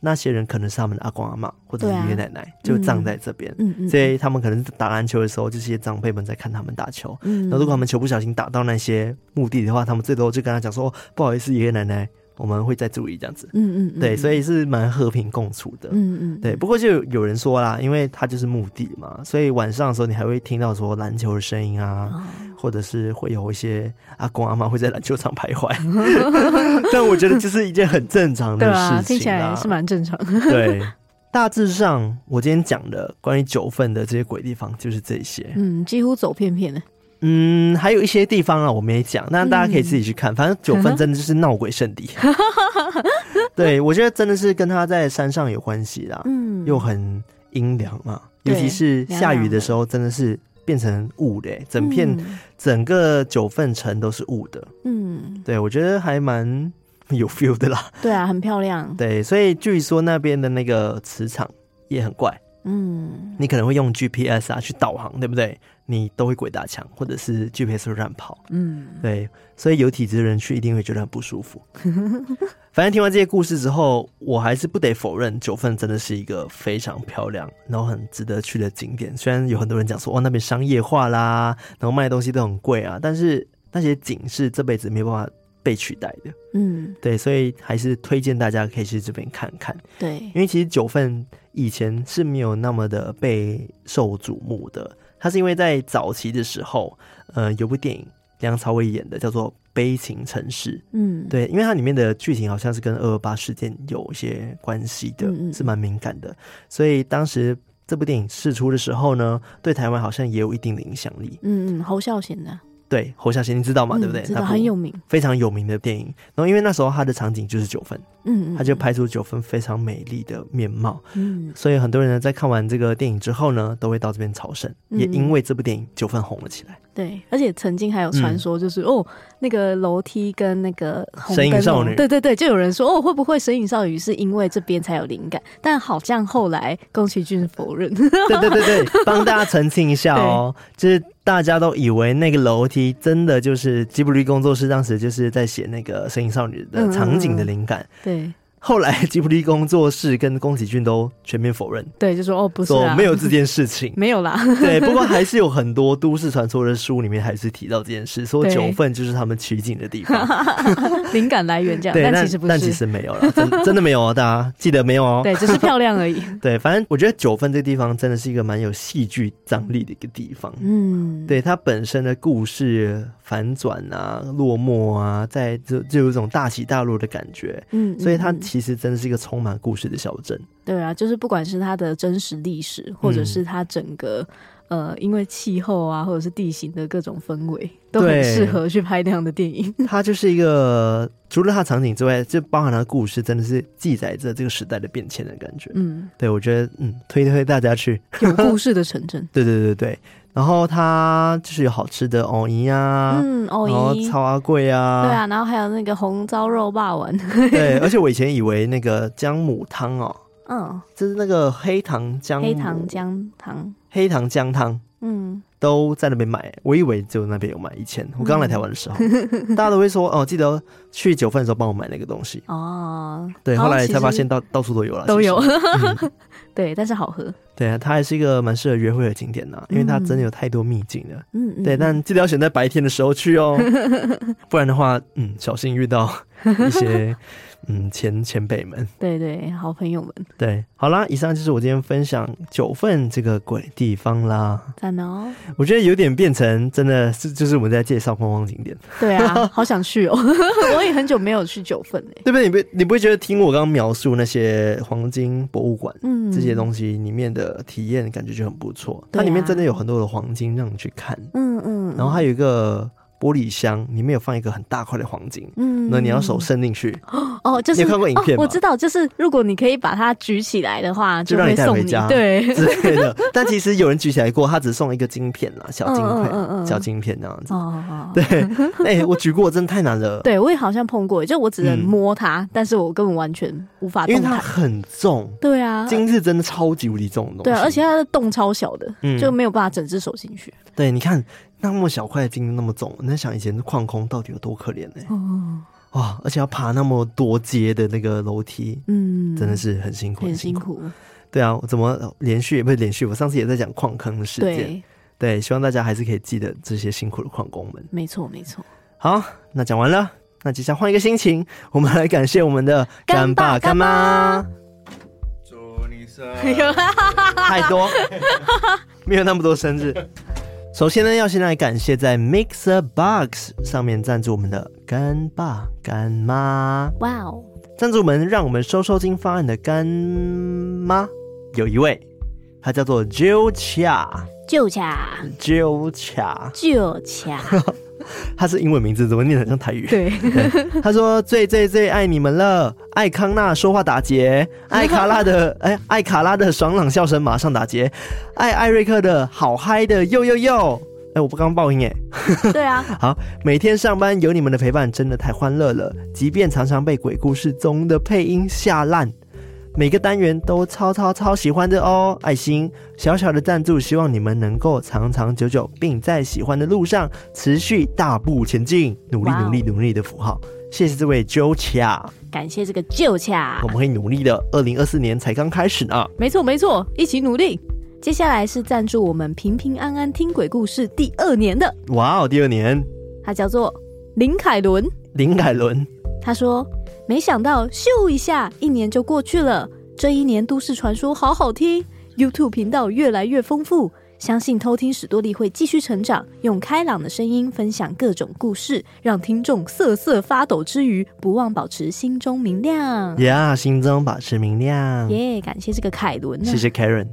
那些人可能是他们的阿公阿妈或者爷爷奶奶，啊、就葬在这边，嗯嗯、所以他们可能打篮球的时候，这些长辈们在看他们打球。嗯，那如果他们球不小心打到那些墓地的话，他们最多就跟他讲说：“不好意思，爷爷奶奶。”我们会再注意这样子，嗯嗯，嗯对，所以是蛮和平共处的，嗯嗯，对。不过就有人说啦，因为它就是墓地嘛，所以晚上的时候你还会听到说篮球的声音啊，哦、或者是会有一些阿公阿妈会在篮球场徘徊。但我觉得这是一件很正常的事情，啊，听起来是蛮正常的。对，大致上我今天讲的关于九份的这些鬼地方就是这些，嗯，几乎走遍遍的。嗯，还有一些地方啊，我没讲，那大家可以自己去看。嗯、反正九份真的就是闹鬼圣地。对，我觉得真的是跟他在山上有关系啦。嗯，又很阴凉嘛，尤其是下雨的时候，真的是变成雾的，整片、嗯、整个九份城都是雾的。嗯，对，我觉得还蛮有 feel 的啦。对啊，很漂亮。对，所以据说那边的那个磁场也很怪。嗯，你可能会用 GPS 啊去导航，对不对？你都会鬼打墙，或者是 GPS 乱跑。嗯，对，所以有体质的人去一定会觉得很不舒服。反正听完这些故事之后，我还是不得否认，九份真的是一个非常漂亮，然后很值得去的景点。虽然有很多人讲说，哇，那边商业化啦，然后卖的东西都很贵啊，但是那些景是这辈子没办法被取代的。嗯，对，所以还是推荐大家可以去这边看看。对，因为其实九份以前是没有那么的被受瞩目的。它是因为在早期的时候，呃，有部电影梁朝伟演的，叫做《悲情城市》。嗯，对，因为它里面的剧情好像是跟二二八事件有一些关系的，是蛮敏感的，所以当时这部电影试出的时候呢，对台湾好像也有一定的影响力。嗯嗯，侯孝贤的。对，侯孝贤你知道吗？嗯、对不对？知道，很有名，非常有名的电影。然后因为那时候他的场景就是九份，嗯，嗯，他就拍出九份非常美丽的面貌，嗯，所以很多人呢在看完这个电影之后呢，都会到这边朝圣。嗯、也因为这部电影，九份红了起来。对，而且曾经还有传说，就是、嗯、哦，那个楼梯跟那个红神隐少女，对对对，就有人说哦，会不会神隐少女是因为这边才有灵感？但好像后来宫崎骏否认。对对对对，帮大家澄清一下哦，就是大家都以为那个楼梯真的就是吉卜力工作室当时就是在写那个神隐少女的场景的灵感。嗯、对。后来 吉卜力工作室跟宫崎骏都全面否认，对，就说哦不是、啊，说没有这件事情，没有啦。对，不过还是有很多都市传说的书里面还是提到这件事，说九份就是他们取景的地方，灵感来源这样。对，但其实不是，但其实没有了，真真的没有哦，大家记得没有哦。对，只是漂亮而已。对，反正我觉得九份这个地方真的是一个蛮有戏剧张力的一个地方。嗯，对，它本身的故事反转啊、落寞啊，在就就有一种大起大落的感觉。嗯，所以它其实真的是一个充满故事的小镇。对啊，就是不管是它的真实历史，或者是它整个、嗯、呃，因为气候啊，或者是地形的各种氛围，都很适合去拍那样的电影。它就是一个除了它场景之外，就包含它的故事，真的是记载着这个时代的变迁的感觉。嗯，对，我觉得嗯，推推大家去有故事的城镇。对对对对。然后它就是有好吃的藕泥啊，嗯，藕泥、草阿贵啊，对啊，然后还有那个红糟肉霸丸，对，而且我以前以为那个姜母汤哦，嗯，就是那个黑糖姜黑糖姜汤，黑糖姜汤，嗯。都在那边买，我以为就那边有买。以前我刚来台湾的时候，嗯、大家都会说哦，记得去九份的时候帮我买那个东西哦。对，后来才发现到到处都有了，都有。嗯、对，但是好喝。对啊，它还是一个蛮适合约会的景点呢，因为它真的有太多秘境了。嗯，对，但记得要选在白天的时候去哦，不然的话，嗯，小心遇到一些。嗯，前前辈们，对对，好朋友们，对，好啦，以上就是我今天分享九份这个鬼地方啦。赞哦！我觉得有点变成真的是，就是我们在介绍观光景点。对啊，好想去哦！我也很久没有去九份哎。对不对？你不你不会觉得听我刚刚描述那些黄金博物馆，嗯，这些东西里面的体验感觉就很不错。它里面真的有很多的黄金让你去看，嗯嗯，然后还有一个。玻璃箱里面有放一个很大块的黄金，嗯，那你要手伸进去哦，就是你有看过影片吗？哦，我知道，就是如果你可以把它举起来的话，就让你带回家，对 之类的。但其实有人举起来过，他只送一个晶片啦，小晶片，嗯嗯，小晶片这样子。哦哦，对，哎，我举过，真的太难了。对，我也好像碰过，就我只能摸它，但是我根本完全无法动，因为它很重。对啊，金是真的超级无敌重的东西。对，而且它的洞超小的，就没有办法整只手进去。对，你看。那么小块的金那么重，你在想以前的矿工到底有多可怜呢？哦，哇！而且要爬那么多阶的那个楼梯，嗯，真的是很辛苦，很辛苦。对啊，我怎么连续也不是连续？我上次也在讲矿坑的事件，对，对，希望大家还是可以记得这些辛苦的矿工们。没错，没错。好，那讲完了，那接下来换一个心情，我们来感谢我们的干爸干妈。祝你生日 太多，没有那么多生日。首先呢，要先来感谢在 Mixer Box 上面赞助我们的干爸干妈。哇哦！赞助们让我们收收金方案的干妈有一位，她叫做 Jill Chia，Jill Chia，Jill Chia。他是英文名字，怎么念得很像台语？对，他说最最最爱你们了，艾康纳说话打结，艾卡拉的哎，艾卡拉的爽朗笑声马上打结，爱艾瑞克的好嗨的呦呦呦，哎，我不刚报应哎，对啊，好，每天上班有你们的陪伴，真的太欢乐了，即便常常被鬼故事中的配音吓烂。每个单元都超超超喜欢的哦，爱心小小的赞助，希望你们能够长长久久，并在喜欢的路上持续大步前进，努力努力努力的符号。谢谢这位 Joe Chia，感谢这个 Joe Chia，我们会努力的。二零二四年才刚开始呢，没错没错，一起努力。接下来是赞助我们平平安安听鬼故事第二年的，哇哦，第二年，他叫做林凯伦，林凯伦，他说。没想到，咻一下，一年就过去了。这一年，都市传说好好听，YouTube 频道越来越丰富。相信偷听史多利会继续成长，用开朗的声音分享各种故事，让听众瑟瑟发抖之余，不忘保持心中明亮。呀，yeah, 心中保持明亮。耶，yeah, 感谢这个凯伦。谢谢 Karen。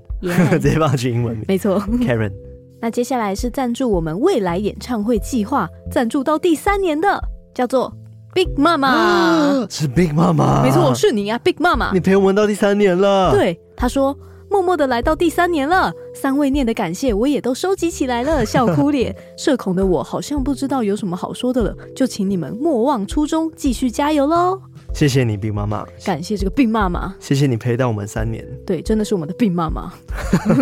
直接放句英文名。没错，Karen。那接下来是赞助我们未来演唱会计划，赞助到第三年的，叫做。Big 妈妈是 Big 妈妈，没错，是你啊，Big 妈妈。你陪我们到第三年了。对，他说默默的来到第三年了，三位念的感谢我也都收集起来了，笑哭脸。社恐的我好像不知道有什么好说的了，就请你们莫忘初衷，继续加油喽。谢谢你，Big 妈妈。感谢这个 Big 妈妈，谢谢你陪到我们三年。对，真的是我们的 Big 妈妈。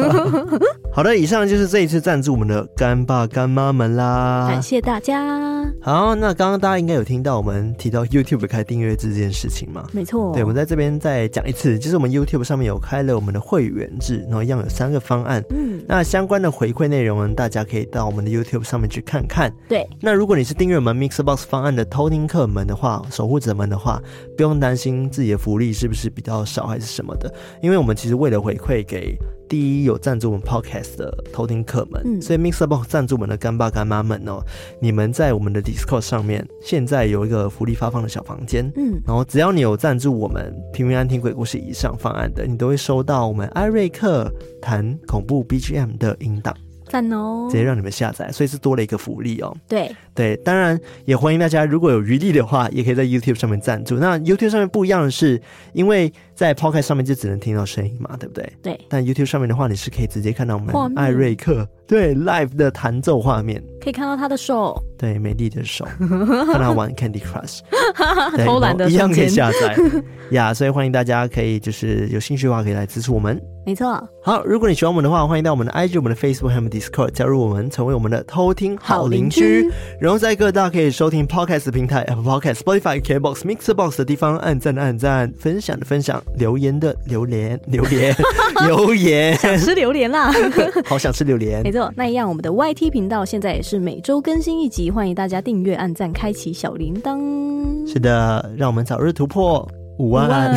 好的，以上就是这一次赞助我们的干爸干妈们啦，感谢大家。好，那刚刚大家应该有听到我们提到 YouTube 开订阅制这件事情吗？没错。对，我们在这边再讲一次，就是我们 YouTube 上面有开了我们的会员制，然后一样有三个方案。嗯，那相关的回馈内容呢，大家可以到我们的 YouTube 上面去看看。对，那如果你是订阅我们 MixerBox 方案的偷听客们的话，守护者们的话，不用担心自己的福利是不是比较少还是什么的，因为我们其实为了回馈给。第一有赞助我们 Podcast 的偷听客们，嗯、所以 MixerBox 赞助我们的干爸干妈们哦，你们在我们的 Discord 上面现在有一个福利发放的小房间，嗯，然后只要你有赞助我们平平安听鬼故事以上方案的，你都会收到我们艾瑞克谈恐怖 BGM 的音档。赞哦！直接让你们下载，所以是多了一个福利哦。对对，当然也欢迎大家，如果有余力的话，也可以在 YouTube 上面赞助。那 YouTube 上面不一样的是，因为在 Podcast 上面就只能听到声音嘛，对不对？对。但 YouTube 上面的话，你是可以直接看到我们艾瑞克对 Live 的弹奏画面，可以看到他的手，对美丽的手，看他玩 Candy Crush，偷懒的一样可以下载呀。yeah, 所以欢迎大家可以就是有兴趣的话，可以来支持我们。没错，好，如果你喜欢我们的话，欢迎到我们的 IG、我们的 Facebook 还有 Discord 加入我们，成为我们的偷听好邻居。然后在各大可以收听 Podcast 平台，Apple Podcast、Spotify、KBox、Mixer Box 的地方，按赞的按赞，分享的分享，留言的榴莲，榴莲，榴莲，想吃榴莲啦，好想吃榴莲。没错，那一样，我们的 YT 频道现在也是每周更新一集，欢迎大家订阅、按赞、开启小铃铛。是的，让我们早日突破。五万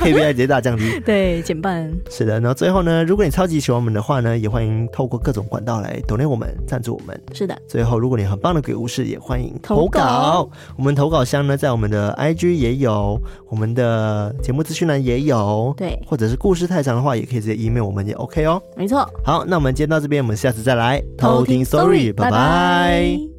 ，KPI 直接大降低，对，减半。是的，然后最后呢，如果你超级喜欢我们的话呢，也欢迎透过各种管道来 donate 我们，赞助我们。是的，最后如果你很棒的鬼故事，也欢迎投稿。投稿我们投稿箱呢，在我们的 IG 也有，我们的节目资讯栏也有。对，或者是故事太长的话，也可以直接 email 我们也 OK 哦。没错。好，那我们今天到这边，我们下次再来偷听 Story，拜拜。